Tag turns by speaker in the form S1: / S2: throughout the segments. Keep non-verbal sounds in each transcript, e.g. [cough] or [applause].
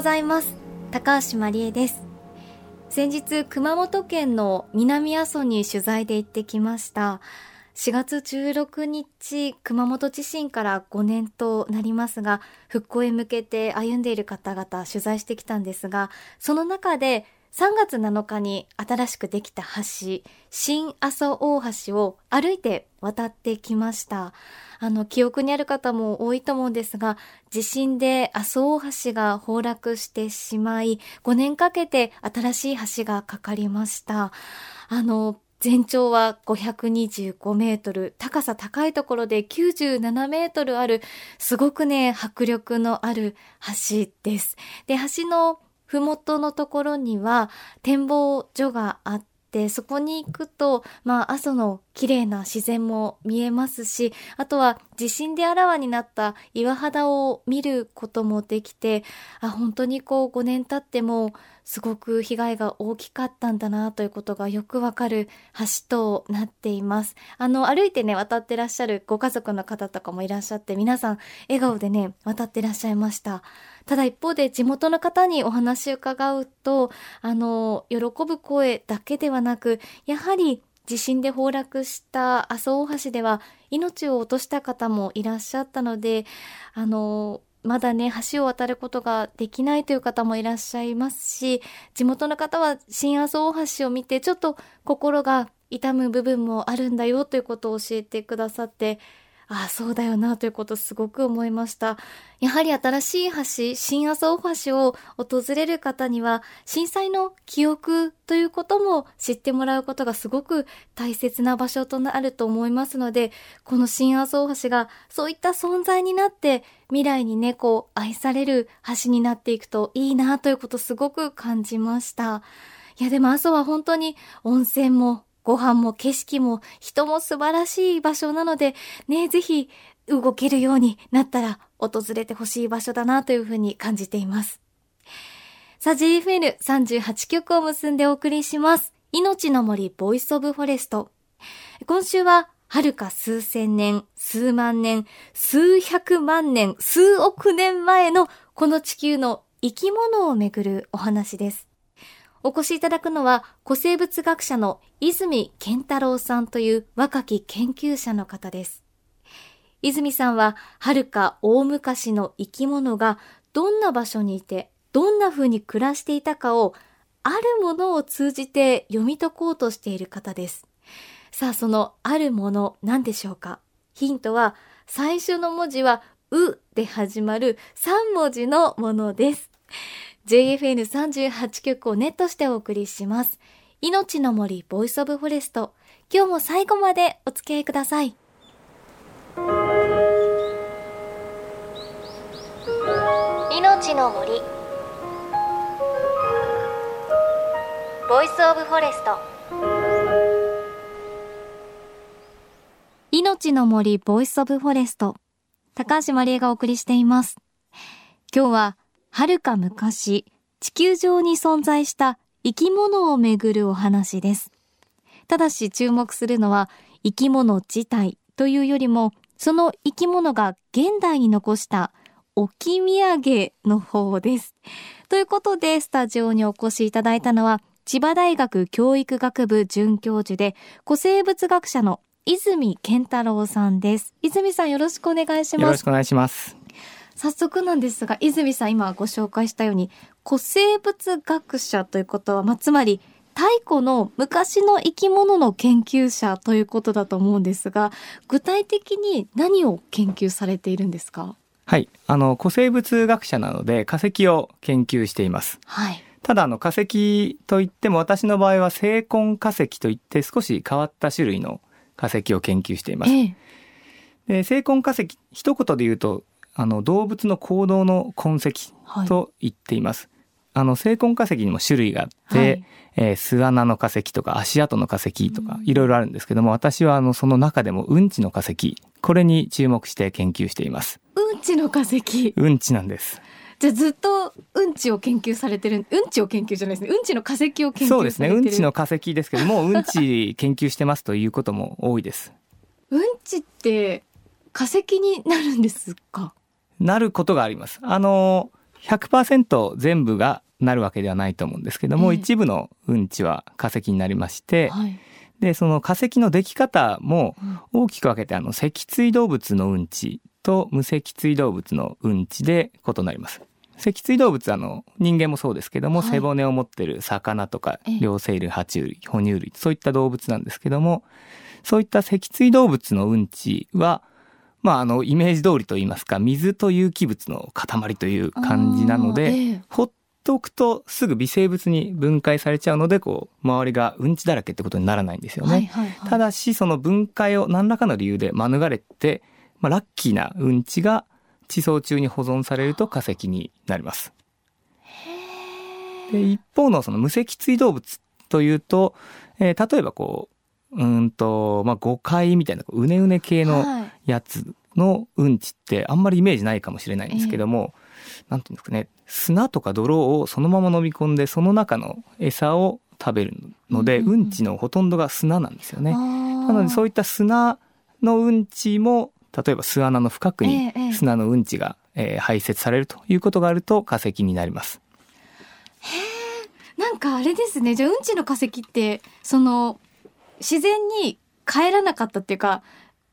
S1: ございます。高橋真理恵です。先日熊本県の南阿蘇に取材で行ってきました。4月16日熊本地震から5年となりますが復興へ向けて歩んでいる方々取材してきたんですがその中で3月7日に新しくできた橋、新阿蘇大橋を歩いて渡ってきました。あの、記憶にある方も多いと思うんですが、地震で阿蘇大橋が崩落してしまい、5年かけて新しい橋がかかりました。あの、全長は525メートル、高さ高いところで97メートルある、すごくね、迫力のある橋です。で、橋の麓のところには展望所があって、そこに行くと、まあ、阿蘇の綺麗な自然も見えますし、あとは地震であらわになった岩肌を見ることもできて、あ、本当にこう5年経ってもすごく被害が大きかったんだなということがよくわかる橋となっています。あの、歩いてね、渡ってらっしゃるご家族の方とかもいらっしゃって、皆さん笑顔でね、渡ってらっしゃいました。ただ一方で地元の方にお話を伺うと、あの、喜ぶ声だけではなく、やはり地震で崩落した阿蘇大橋では命を落とした方もいらっしゃったので、あの、まだね、橋を渡ることができないという方もいらっしゃいますし、地元の方は新阿蘇大橋を見てちょっと心が痛む部分もあるんだよということを教えてくださって、ああ、そうだよなということすごく思いました。やはり新しい橋、新阿蘇大橋を訪れる方には、震災の記憶ということも知ってもらうことがすごく大切な場所となると思いますので、この新阿蘇大橋がそういった存在になって、未来にね、こう、愛される橋になっていくといいなということすごく感じました。いや、でも阿蘇は本当に温泉もご飯も景色も人も素晴らしい場所なので、ね、ぜひ動けるようになったら訪れてほしい場所だなというふうに感じています。さあ、GFN38 曲を結んでお送りします。命の森 Voice of Forest。今週は、はるか数千年、数万年、数百万年、数億年前のこの地球の生き物をめぐるお話です。お越しいただくのは、古生物学者の泉健太郎さんという若き研究者の方です。泉さんは、はるか大昔の生き物がどんな場所にいて、どんな風に暮らしていたかを、あるものを通じて読み解こうとしている方です。さあ、そのあるもの何でしょうか？ヒントは、最初の文字は、うで始まる3文字のものです。JFN38 曲をネットしてお送りします。命の森 Voice of Forest。今日も最後までお付き合いください。命の森 Voice of Forest 命の森 Voice of Forest 高橋まりえがお送りしています今日は遥か昔、地球上に存在した生き物をめぐるお話です。ただし注目するのは生き物自体というよりも、その生き物が現代に残した置き土産の方です。ということで、スタジオにお越しいただいたのは、千葉大学教育学部准教授で、古生物学者の泉健太郎さんです。泉さんよろしくお願いします。よ
S2: ろしくお願いします。
S1: 早速なんですが、泉さん今ご紹介したように、古生物学者ということは、まあ、つまり、太古の昔の生き物の研究者ということだと思うんですが、具体的に何を研究されているんですか？
S2: はい。あの、古生物学者なので化石を研究しています。
S1: はい。
S2: ただ、あの、化石といっても私の場合は生根化石といって少し変わった種類の化石を研究しています。ええ、で生根化石、一言で言うと、あの動物の行動の痕跡と言っています。はい、あの生根化石にも種類があって、はい、えー、巣穴の化石とか足跡の化石とかいろいろあるんですけども、私はあのその中でもうんちの化石これに注目して研究しています。
S1: うんちの化石。
S2: うんちなんです。
S1: じゃあずっとうんちを研究されてるうんちを研究じゃないですねうんちの化石を研究
S2: そうですねうんちの化石ですけどもうんち研究してますということも多いです
S1: うんちって化石になるんですか？
S2: なることがあります。あの、100%全部がなるわけではないと思うんですけども、え一部のうんちは化石になりまして、はい、で、その化石のでき方も大きく分けて、あの、脊椎動物のうんちと無脊椎動物のうんちで異なります。脊椎動物あの人間もそうですけども、はい、背骨を持ってる魚とか両生類爬虫類哺乳類そういった動物なんですけどもそういった脊椎動物のうんちはまああのイメージ通りと言いますか水と有機物の塊という感じなので、えー、ほっとくとすぐ微生物に分解されちゃうのでこう周りがうんちだらけってことにならないんですよね、はいはいはい、ただしその分解を何らかの理由で免れて、まあ、ラッキーなうんちが地層中に保存されると化石になります。で一方のその無脊椎動物というと、えー、例えばこううんと、まあ、誤解みたいなうねうね系のやつのうんちってあんまりイメージないかもしれないんですけども、えー、なんていうんですかね砂とか泥をそのまま飲み込んでその中の餌を食べるので、うんうん、うんちのほとんどが砂なんですよね。なのでそういった砂のうんちも例えば巣穴の深くに砂のうんちが、えー、排泄されるということがあると化石になります。
S1: へえ、なんかあれですね。じゃあうんちの化石ってその自然に帰らなかったっていうか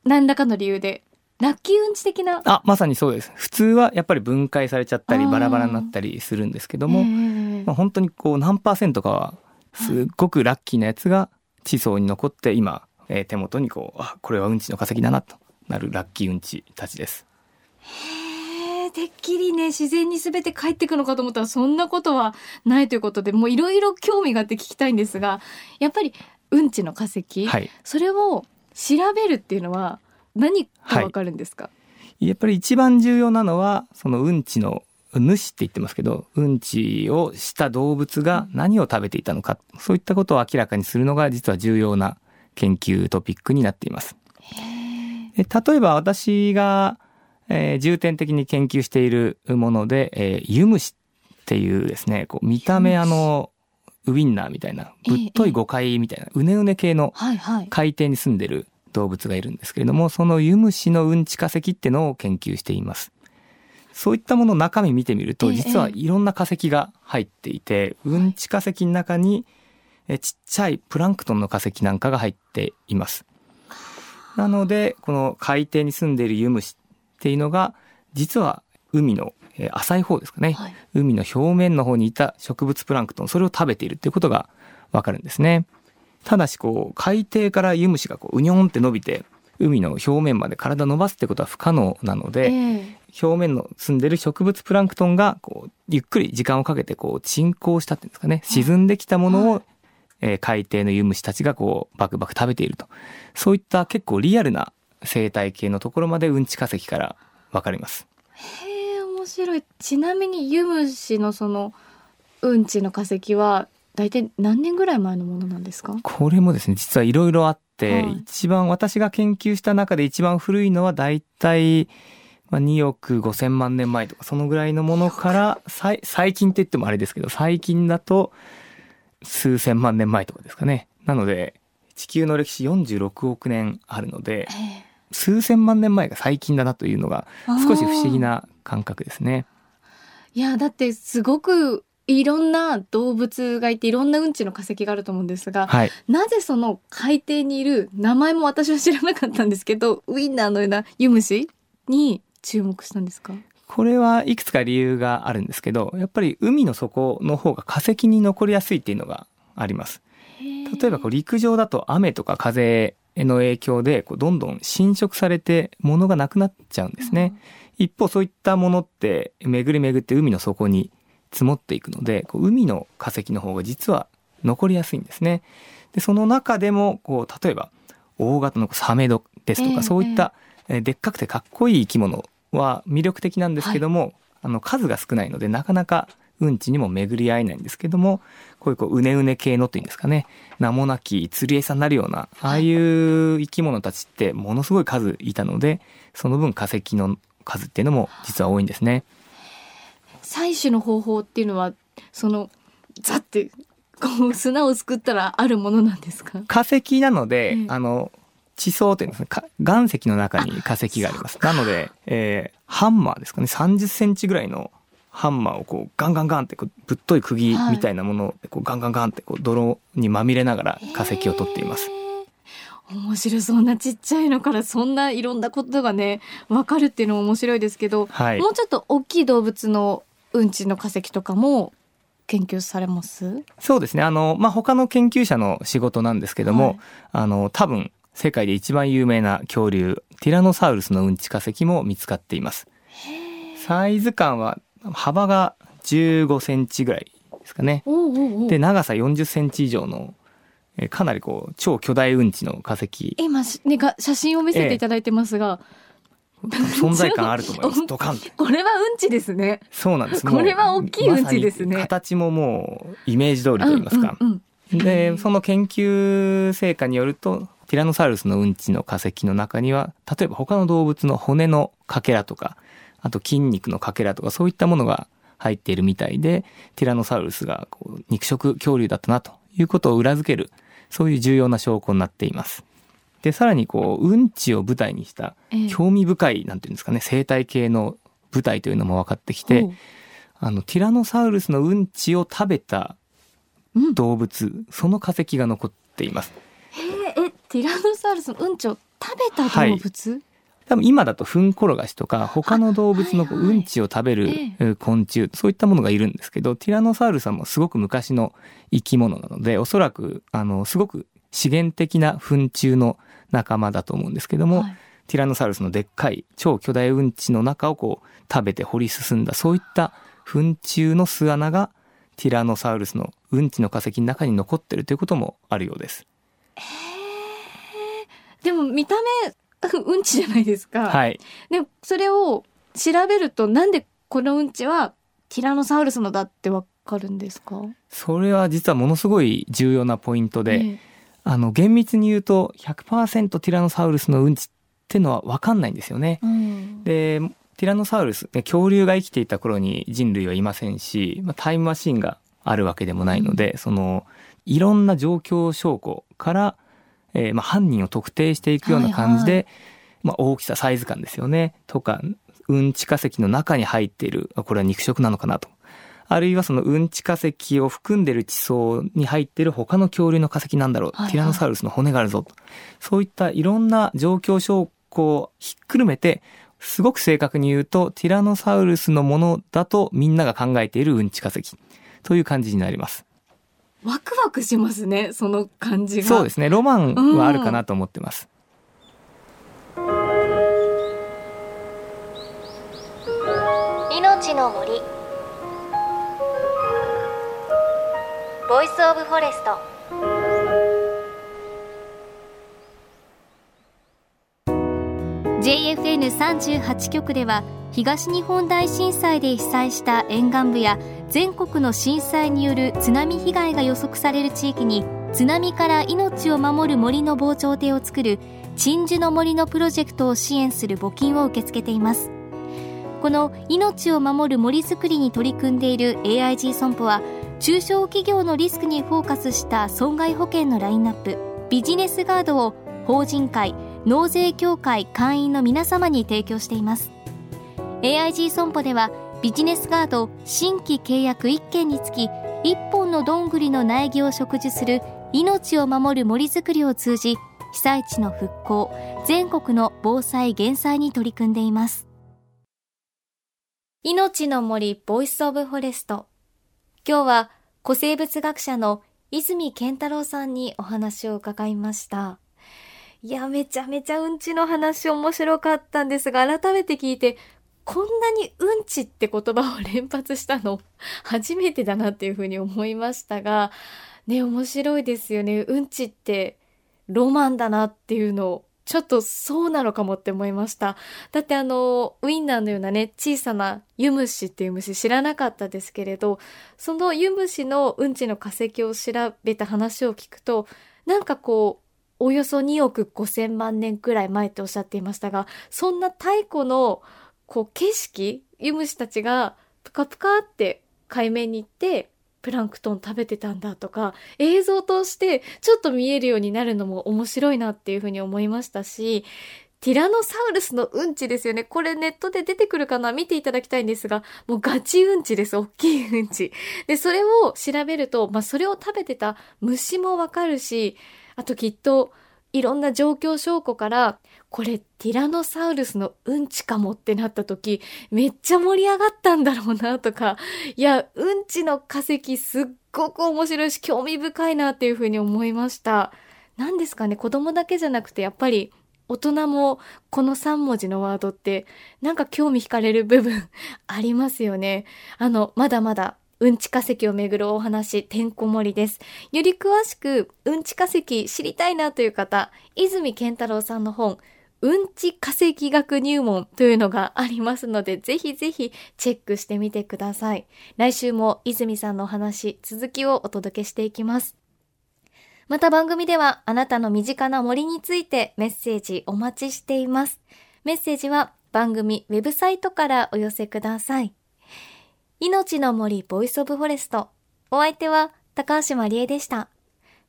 S1: 何らかの理由でラッキーうんち的な。
S2: あまさにそうです。普通はやっぱり分解されちゃったりバラバラになったりするんですけども、まあ、本当にこう何パーセントかはすっごくラッキーなやつが地層に残って今、えー、手元にこうあこれはうんちの化石だなとなるラッキーうんちたちです。
S1: へえ、てっきりね、自然に全て帰ってくのかと思ったら、そんなことはないということで、もういろいろ興味があって聞きたいんですが、やっぱりうんちの化石、はい、それを調べるっていうのは何かわかるんですか、は
S2: い、やっぱり一番重要なのは、そのうんちの主って言ってますけど、うんちをした動物が何を食べていたのか、そういったことを明らかにするのが実は重要な研究トピックになっています。例えば私が、えー、重点的に研究しているもので、えー、ユムシっていうですね、こう見た目あの、ウインナーみたいな、ぶっとい誤解みたいな、うねうね系の海底に住んでる動物がいるんですけれども、そのユムシのうんち化石ってのを研究しています。そういったもの中身見てみると、実はいろんな化石が入っていて、うんち化石の中に、えちっちゃいプランクトンの化石なんかが入っています。なので、この海底に住んでいるユムシっていうのが、実は海の浅い方ですかね、はい、海の表面の方にいた植物プランクトン、それを食べているっていうことがわかるんですね。ただし、こう、海底からユムシがこう、うにょんって伸びて、海の表面まで体伸ばすってことは不可能なので、えー、表面の住んでる植物プランクトンがこうゆっくり時間をかけてこう沈降したっていうんですかね。沈んできたものをえー、海底のユムシたちがこうバクバク食べていると。そういった結構リアルな生態系のところまでうんち化石からわかります。
S1: へえ。面白い。ちなみにユムシのそのうんちの化石は大体何年ぐらい前のものなんですか？
S2: これもですね実はいろいろあって、はい、一番私が研究した中で一番古いのは大体まあ、2億5千万年前とかそのぐらいのものから最近って言ってもあれですけど最近だと数千万年前とかですかね。なので、地球の歴史46億年あるので、数千万年前が最近だなというのが少し不思議な感覚ですね。
S1: いや、だってすごくいろんな動物がいていろんなうんちの化石があると思うんですが、はい、なぜその海底にいる名前も私は知らなかったんですけど [laughs] ウインナーのようなユムシに注目したんですか？
S2: これはいくつか理由があるんですけど、やっぱり海の底の方が化石に残りやすいっていうのがあります。例えばこう陸上だと雨とか風の影響でこうどんどん侵食されて物がなくなっちゃうんですね。うん、一方そういったものって巡り巡って海の底に積もっていくので、こう海の化石の方が実は残りやすいんですね。で、その中でもこう例えば大型のサメドですとか、そういったでっかくてかっこいい生き物は魅力的なんですけども、はい、あの数が少ないのでなかなかうんちにも巡り合えないんですけどもこういうこううねうね系のっていうんですかね。名もなき釣り餌になるようなああいう生き物たちってものすごい数いたのでその分化石の数っていうのも実は多いんですね。
S1: 採取の方法っていうのはそのザってこう砂をすくったらあるものなんですか？
S2: 化石なので、あの地層というんですね、岩石の中に化石があります。なので、えー、ハンマーですかね、30センチぐらいのハンマーをこうガンガンガンってぶっとい釘みたいなものでこうガンガンガンってこう泥にまみれながら化石を取っています。
S1: 面白そうなちっちゃいのからそんないろんなことがね分かるっていうのも面白いですけど、はい、もうちょっと大きい動物のうんちの化石とかも研究されます？
S2: そうですね。あの、まあ、他の研究者の仕事なんですけども、はい、あの多分世界で一番有名な恐竜ティラノサウルスのうんち化石も見つかっています。サイズ感は幅が15センチぐらいですかね。で長さ40センチ以上のえかなりこう超巨大うんちの化石。
S1: 今ねが写真を見せていただいてますが。
S2: ええ、存在感あると思います。[laughs] ドカン
S1: これはうんちですね。
S2: そうなんです。
S1: これは大きいうんちですね。
S2: ま、形ももうイメージ通りと言いますか。うんうんうん、でその研究成果によるとティラノサウルスのうんちの化石の中には例えば他の動物の骨のかけらとかあと筋肉のかけらとかそういったものが入っているみたいで、ティラノサウルスがこう肉食恐竜だったなということを裏付ける、そういう重要な証拠になっています。で、さらにこう、うんちを舞台にした興味深い、なんていうんですかね、生態系の舞台というのも分かってきて、あの、ティラノサウルスのうんちを食べた動物、うん、その化石が残っています。
S1: へえ、ティラノサウルスのうんちを食べた動物、はい
S2: 多分今だと糞転がしとか他の動物のうんちを食べる昆虫そういったものがいるんですけどティラノサウルスはもすごく昔の生き物なのでおそらくあのすごく資源的な糞虫の仲間だと思うんですけども、はい、ティラノサウルスのでっかい超巨大うんちの中をこう食べて掘り進んだそういった糞虫の巣穴がティラノサウルスのうんちの化石の中に残ってるということもあるようです。
S1: でも見た目うんちじゃないですか。
S2: はい。
S1: で、それを調べると、なんでこのうんちはティラノサウルスのだってわかるんですか？
S2: それは実はものすごい重要なポイントで、ええ、あの、厳密に言うと100%ティラノサウルスのうんちってのはわかんないんですよね。うん、で、ティラノサウルス、恐竜が生きていた頃に人類はいませんし、まあ、タイムマシンがあるわけでもないので、うん、その、いろんな状況証拠から、えー、まあ、犯人を特定していくような感じで、はい。はい、まあ、大きさサイズ感ですよね。とかうんち化石の中に入っている。これは肉食なのかなと。あるいはそのうんち化石を含んでる地層に入っている他の恐竜の化石なんだろう、はいはい、ティラノサウルスの骨があるぞと。そういったいろんな状況証拠をひっくるめてすごく正確に言うとティラノサウルスのものだとみんなが考えているうんち化石。という感じになります。
S1: ワクワクしますねその感じが。
S2: そうですねロマンはあるかなと思ってます、
S1: うん、命の森。 Voice of Forest。JFN38 局では東日本大震災で被災した沿岸部や全国の震災による津波被害が予測される地域に津波から命を守る森の防潮堤を作る鎮守の森のプロジェクトを支援する募金を受け付けています。この命を守る森づくりに取り組んでいる AIG 損保は中小企業のリスクにフォーカスした損害保険のラインナップビジネスガードを法人会納税協会会員の皆様に提供しています。AIG 損保ではビジネスガード新規契約1件につき1本のどんぐりの苗木を植樹する命を守る森づくりを通じ被災地の復興全国の防災減災に取り組んでいます。命の森 Voice of Forest。今日は古生物学者の泉健太郎さんにお話を伺いました。いやめちゃめちゃうんちの話面白かったんですが改めて聞いてこんなにうんちって言葉を連発したの [laughs] 初めてだなっていうふうに思いましたが、ね、面白いですよね。うんちってロマンだなっていうのをちょっとそうなのかもって思いました。だってあの、ウィンナーのようなね、小さなユムシっていう虫知らなかったですけれど、そのユムシのうんちの化石を調べた話を聞くと、なんかこう、およそ2億5千万年くらい前っておっしゃっていましたが、そんな太古のこう景色、ユムシたちがプカプカって海面に行って、プランクトン食べてたんだとか、映像としてちょっと見えるようになるのも面白いなっていうふうに思いましたし、ティラノサウルスのうんちですよね。これネットで出てくるかな？見ていただきたいんですが、もうガチうんちです。大きいうんち。で、それを調べると、まあ、それを食べてた虫もわかるし、あときっと、いろんな状況証拠から、これティラノサウルスのうんちかもってなった時、めっちゃ盛り上がったんだろうなとか、いや、うんちの化石すっごく面白いし興味深いなっていうふうに思いました。何ですかね、子供だけじゃなくてやっぱり大人もこの3文字のワードってなんか興味惹かれる部分 [laughs] ありますよね。あの、まだまだうんち化石をめぐるお話、てんこ盛りです。より詳しく、うんち化石知りたいなという方、泉健太郎さんの本、うんち化石学入門というのがありますので、ぜひぜひチェックしてみてください。来週も泉さんのお話、続きをお届けしていきます。また番組ではあなたの身近な森についてメッセージお待ちしています。メッセージは番組ウェブサイトからお寄せください。命の森 Voice of Forest。お相手は高橋まりえでした。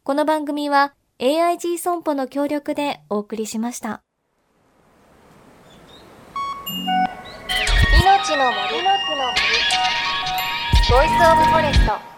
S1: この番組は AIG 損保の協力でお送りしました。の森 Voice of Forest。